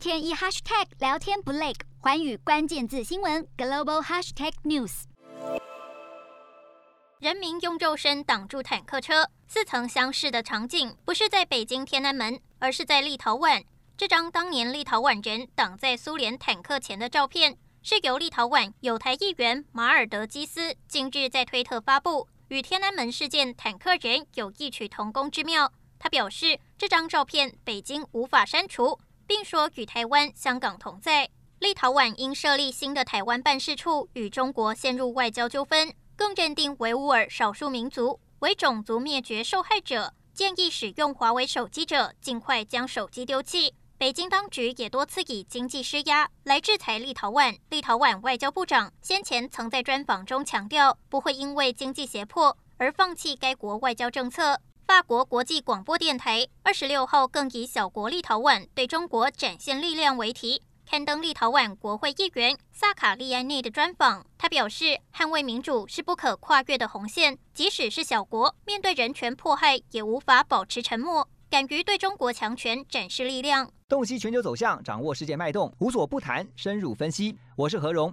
天一 hashtag 聊天不累，寰宇关键字新闻 global hashtag news。人民用肉身挡住坦克车，似曾相识的场景，不是在北京天安门，而是在立陶宛。这张当年立陶宛人挡在苏联坦克前的照片，是由立陶宛友台议员马尔德基斯近日在推特发布，与天安门事件坦克人有异曲同工之妙。他表示，这张照片北京无法删除，并说与台湾、香港同在。立陶宛因设立新的台湾办事处，与中国陷入外交纠纷。更认定维吾尔少数民族为种族灭绝受害者，建议使用华为手机者尽快将手机丢弃。北京当局也多次以经济施压来制裁立陶宛。立陶宛外交部长先前曾在专访中强调，不会因为经济胁迫而放弃该国外交政策。法国国际广播电台二十六号更以“小国立陶宛对中国展现力量”为题。刊登立陶宛国会议员萨卡利安内的专访，他表示，捍卫民主是不可跨越的红线，即使是小国，面对人权迫害也无法保持沉默，敢于对中国强权展示力量。洞悉全球走向，掌握世界脉动，无所不谈，深入分析。我是何荣，